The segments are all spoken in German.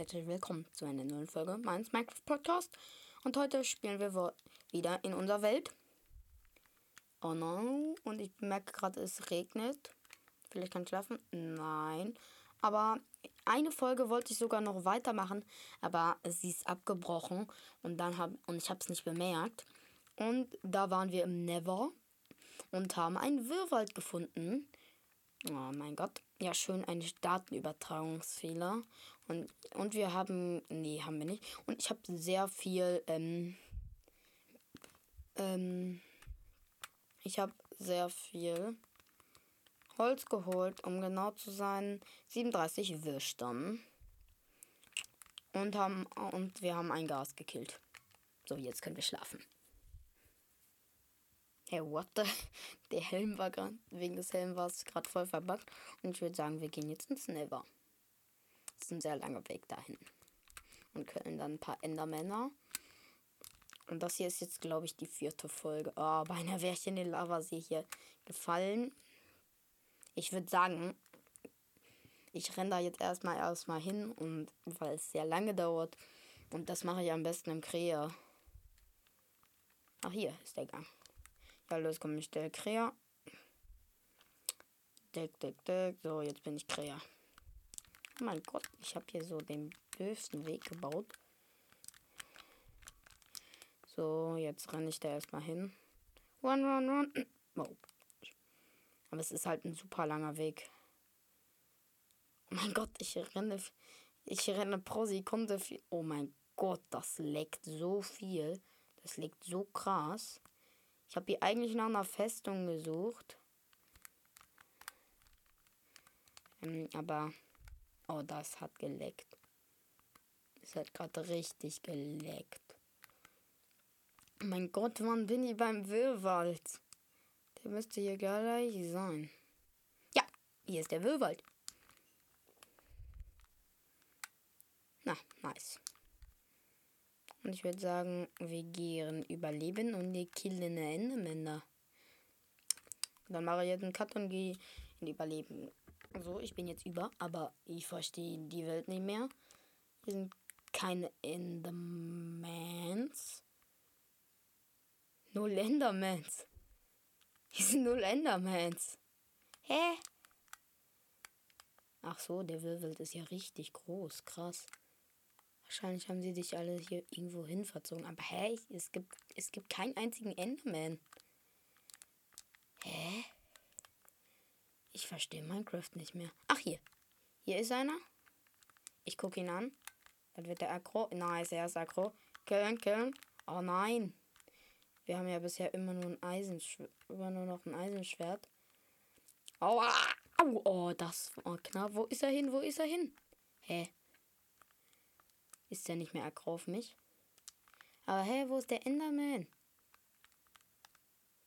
herzlich willkommen zu einer neuen Folge meines Minecraft Podcast. Und heute spielen wir wieder in unserer Welt. Oh no, und ich merke gerade, es regnet. Vielleicht kann ich schlafen? Nein. Aber eine Folge wollte ich sogar noch weitermachen, aber sie ist abgebrochen und dann hab, und ich habe es nicht bemerkt. Und da waren wir im Never und haben einen Wirrwald gefunden. Oh mein Gott. Ja, schön, ein Datenübertragungsfehler. Und, und wir haben. Nee, haben wir nicht. Und ich habe sehr viel. Ähm, ähm, ich habe sehr viel Holz geholt, um genau zu sein. 37 Würstern. Und, haben, und wir haben ein Gas gekillt. So, jetzt können wir schlafen. Hey, what the? Der Helm war gerade, wegen des Helms war es gerade voll verbuggt. Und ich würde sagen, wir gehen jetzt ins Never. Das ist ein sehr langer Weg dahin. Und können dann ein paar Endermänner. Und das hier ist jetzt, glaube ich, die vierte Folge. Oh, beinahe wäre ich in den Lavasee hier gefallen. Ich würde sagen, ich renne da jetzt erstmal erstmal hin und weil es sehr lange dauert. Und das mache ich am besten im Krea. Ach, hier ist der Gang. Ja, los, komm, ich stelle Krea. Deck, deck, deck. So, jetzt bin ich Krea. Oh mein Gott, ich habe hier so den blödsten Weg gebaut. So, jetzt renne ich da erstmal hin. Run, run, run. Oh. Aber es ist halt ein super langer Weg. Oh mein Gott, ich renne. Ich renne pro Sekunde viel. Oh mein Gott, das leckt so viel. Das leckt so krass. Ich habe hier eigentlich nach einer Festung gesucht. Ähm, aber. Oh, das hat geleckt. Es hat gerade richtig geleckt. Mein Gott, wann bin ich beim Wirrwald? Der müsste hier gleich sein. Ja, hier ist der Wirrwald. Na, nice. Und ich würde sagen, wir gehen überleben und wir killen Endermänner. Dann mache ich jetzt einen Cut und gehe in Überleben. So, ich bin jetzt über, aber ich verstehe die Welt nicht mehr. Hier sind keine Endermans. Null Endermans. Hier sind null Endermans. Hä? Ach so, der Wirbel ist ja richtig groß. Krass. Wahrscheinlich haben sie dich alle hier irgendwo hin verzogen. Aber hä? Es gibt, es gibt keinen einzigen Enderman. Hä? Ich verstehe Minecraft nicht mehr. Ach, hier. Hier ist einer. Ich gucke ihn an. Dann wird der aggro. Nice, er ist aggro. Killen, killen. Oh nein. Wir haben ja bisher immer nur ein Eisenschwert. Immer nur noch ein Eisenschwert. Aua! Au! Oh, das war knapp. Wo ist er hin? Wo ist er hin? Hä? Ist ja nicht mehr aggro auf mich. Aber hey, wo ist der Enderman?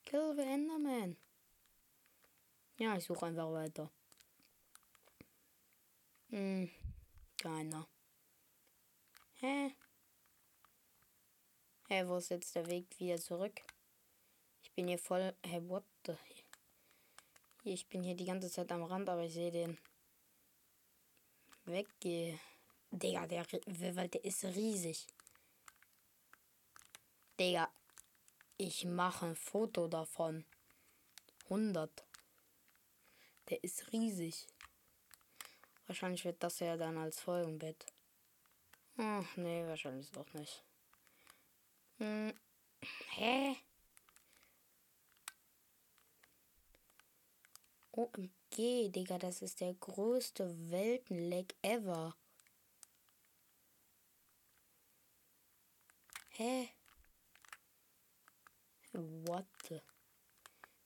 Kill the Enderman. Ja, ich suche einfach weiter. Hm, keiner. Hä? Hä, wo ist jetzt der Weg wieder zurück? Ich bin hier voll. Hä, what the? Ich bin hier die ganze Zeit am Rand, aber ich sehe den. Weggehe. Digga, der Wald, der ist riesig. Digga, ich mache ein Foto davon. 100. Der ist riesig. Wahrscheinlich wird das ja dann als Folgenbett. Ach, nee, wahrscheinlich doch nicht. Hm. Hä? OMG, Digga, das ist der größte Weltenleck ever. Hä? What the?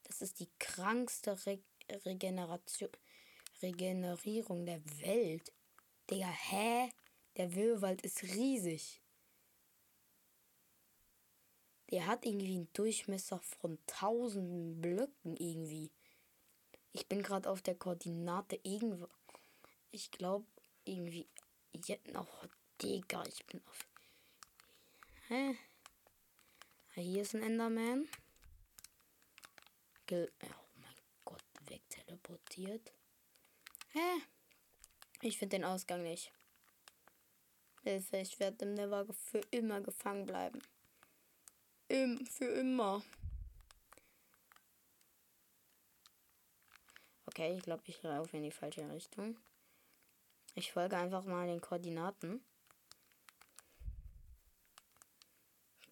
Das ist die krankste Re Regeneration, Regenerierung der Welt. Digga, hä? Der Würwald ist riesig. Der hat irgendwie einen Durchmesser von tausenden Blöcken irgendwie. Ich bin gerade auf der Koordinate irgendwo. Ich glaube irgendwie. Jetzt noch. Digga, ich bin auf. Hä? Hier ist ein Enderman. Ge oh mein Gott, wegteleportiert. Hä? Ich finde den Ausgang nicht. Hilfe, ich werde im Never für immer gefangen bleiben. Im, für immer. Okay, ich glaube, ich laufe in die falsche Richtung. Ich folge einfach mal den Koordinaten.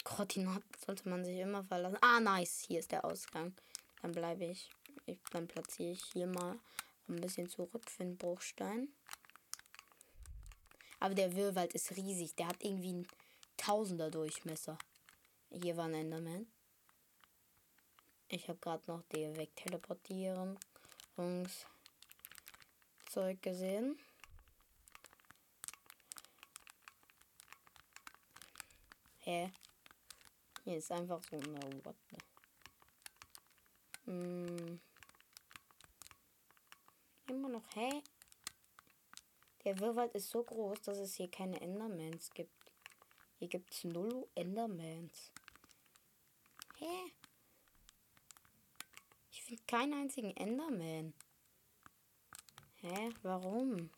Koordinaten sollte man sich immer verlassen. Ah, nice. Hier ist der Ausgang. Dann bleibe ich. ich. Dann platziere ich hier mal ein bisschen zurück für den Bruchstein. Aber der Wirrwald ist riesig. Der hat irgendwie einen Tausender Durchmesser. Hier war ein Enderman. Ich habe gerade noch die Wegteleportierungszeug gesehen. Hä? Hier ist einfach so eine what. Hm. Immer noch, hä? Der Wirrwald ist so groß, dass es hier keine Endermans gibt. Hier gibt es null Endermans. Hä? Ich finde keinen einzigen Enderman. Hä? Warum?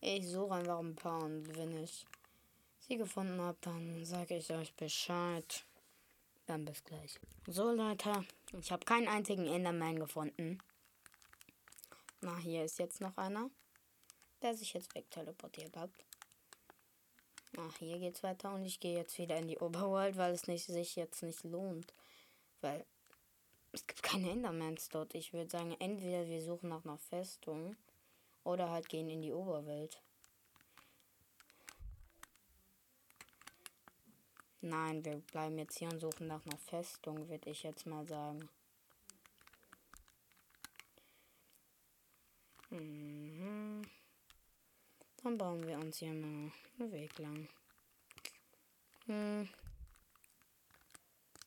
Ich suche einfach ein paar und wenn ich sie gefunden habe, dann sage ich euch Bescheid. Dann bis gleich. So Leute, ich habe keinen einzigen Enderman gefunden. Na, hier ist jetzt noch einer der sich jetzt wegteleportiert hat. Ach, hier geht's weiter und ich gehe jetzt wieder in die Oberworld, weil es nicht, sich jetzt nicht lohnt. Weil es gibt keine Endermans dort. Ich würde sagen, entweder wir suchen nach einer Festung oder halt gehen in die Oberwelt. Nein, wir bleiben jetzt hier und suchen nach einer Festung, würde ich jetzt mal sagen. Mhm. Dann bauen wir uns hier mal einen Weg lang. Hm.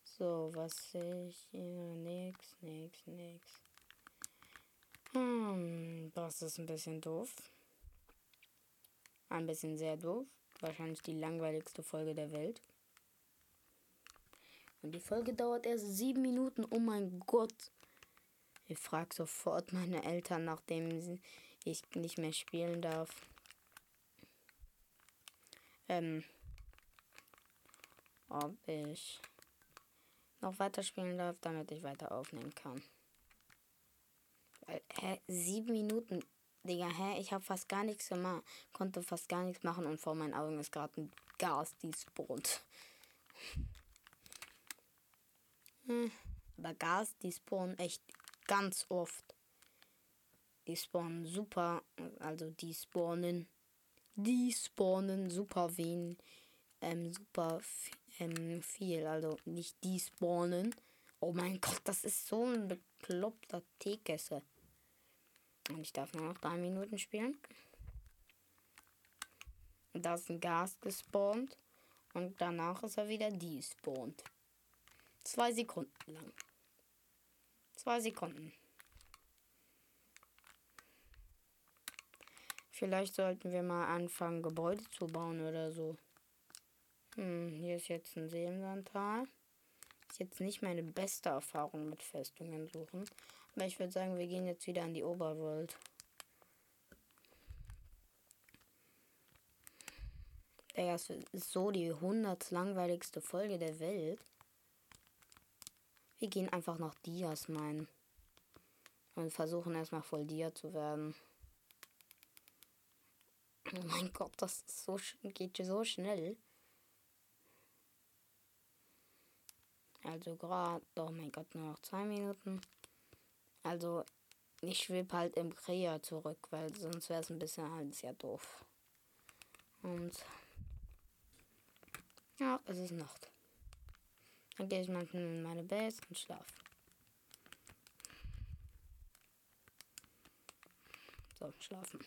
So, was sehe ich hier? Nix, nix, nix. Hm, das ist ein bisschen doof. Ein bisschen sehr doof. Wahrscheinlich die langweiligste Folge der Welt. Und die Folge dauert erst sieben Minuten. Oh mein Gott. Ich frage sofort meine Eltern, nachdem ich nicht mehr spielen darf ähm, ob ich noch weiterspielen darf, damit ich weiter aufnehmen kann. Weil, hä, sieben Minuten, Digga, hä, ich habe fast gar nichts gemacht, konnte fast gar nichts machen und vor meinen Augen ist gerade ein Gas, die spawnt. Hm, aber Gas, die spawnen echt ganz oft. Die spawnen super, also die spawnen die spawnen super wen, ähm, super ähm, viel. Also nicht die spawnen. Oh mein Gott, das ist so ein bekloppter Teekesse. Und ich darf nur noch drei Minuten spielen. Da ist ein Gas gespawnt. Und danach ist er wieder despawned. Zwei Sekunden lang. Zwei Sekunden. Vielleicht sollten wir mal anfangen, Gebäude zu bauen oder so. Hm, hier ist jetzt ein See. Ist jetzt nicht meine beste Erfahrung mit Festungen suchen. Aber ich würde sagen, wir gehen jetzt wieder an die Oberwelt. Das ist so die 100 langweiligste Folge der Welt. Wir gehen einfach nach Dias meinen. Und versuchen erstmal voll Dia zu werden. Oh mein Gott, das so, geht so schnell. Also gerade, oh mein Gott, nur noch zwei Minuten. Also ich schwebe halt im Krea zurück, weil sonst wäre es ein bisschen halt sehr doof. Und ja, es ist Nacht. Dann gehe ich manchmal in meine Base und schlafe. So, schlafen.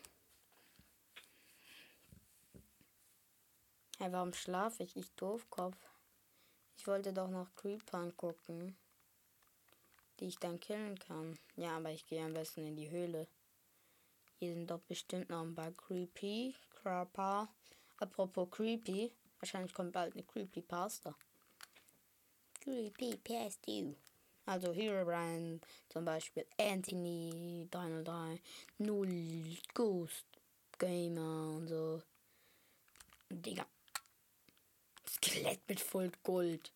Hey, warum schlafe ich? Ich Doofkopf. Ich wollte doch noch Creeper gucken, die ich dann killen kann. Ja, aber ich gehe am besten in die Höhle. Hier sind doch bestimmt noch ein paar Creepy Creeper. Apropos Creepy, wahrscheinlich kommt bald eine Creepy Pasta. Creepy Pasta. Also Herobrine zum Beispiel, Anthony 303, Null, Ghost Gamer und so. Digga. Skelett mit voll Gold.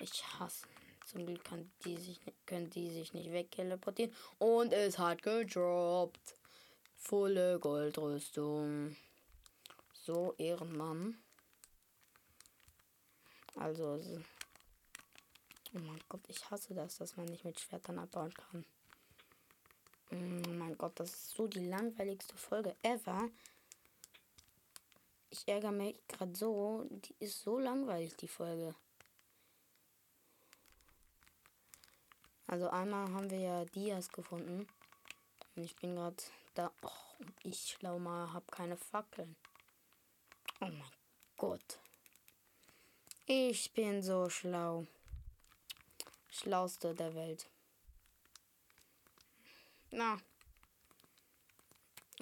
Ich hasse. Zum Glück kann die sich, können die sich nicht wegteleportieren. Und es hat gedroppt. Volle Goldrüstung. So, Ehrenmann. Also, oh mein Gott, ich hasse das, dass man nicht mit Schwertern abbauen kann. Oh mein Gott, das ist so die langweiligste Folge ever. Ich ärgere mich gerade so. Die ist so langweilig, die Folge. Also einmal haben wir ja Dias gefunden. Und ich bin gerade da. Oh, ich schlau mal, habe keine Fackeln. Oh mein Gott. Ich bin so schlau. Schlauste der Welt. Na.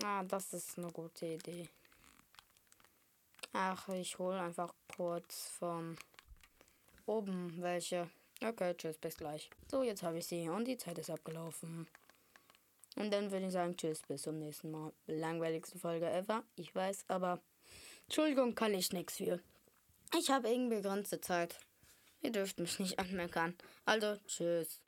Ah, das ist eine gute Idee. Ach, ich hole einfach kurz von oben welche. Okay, tschüss, bis gleich. So, jetzt habe ich sie und die Zeit ist abgelaufen. Und dann würde ich sagen, tschüss, bis zum nächsten Mal. Langweiligste Folge ever, ich weiß, aber Entschuldigung, kann ich nichts für. Ich habe irgendwie begrenzte Zeit. Ihr dürft mich nicht anmeckern. Also, tschüss.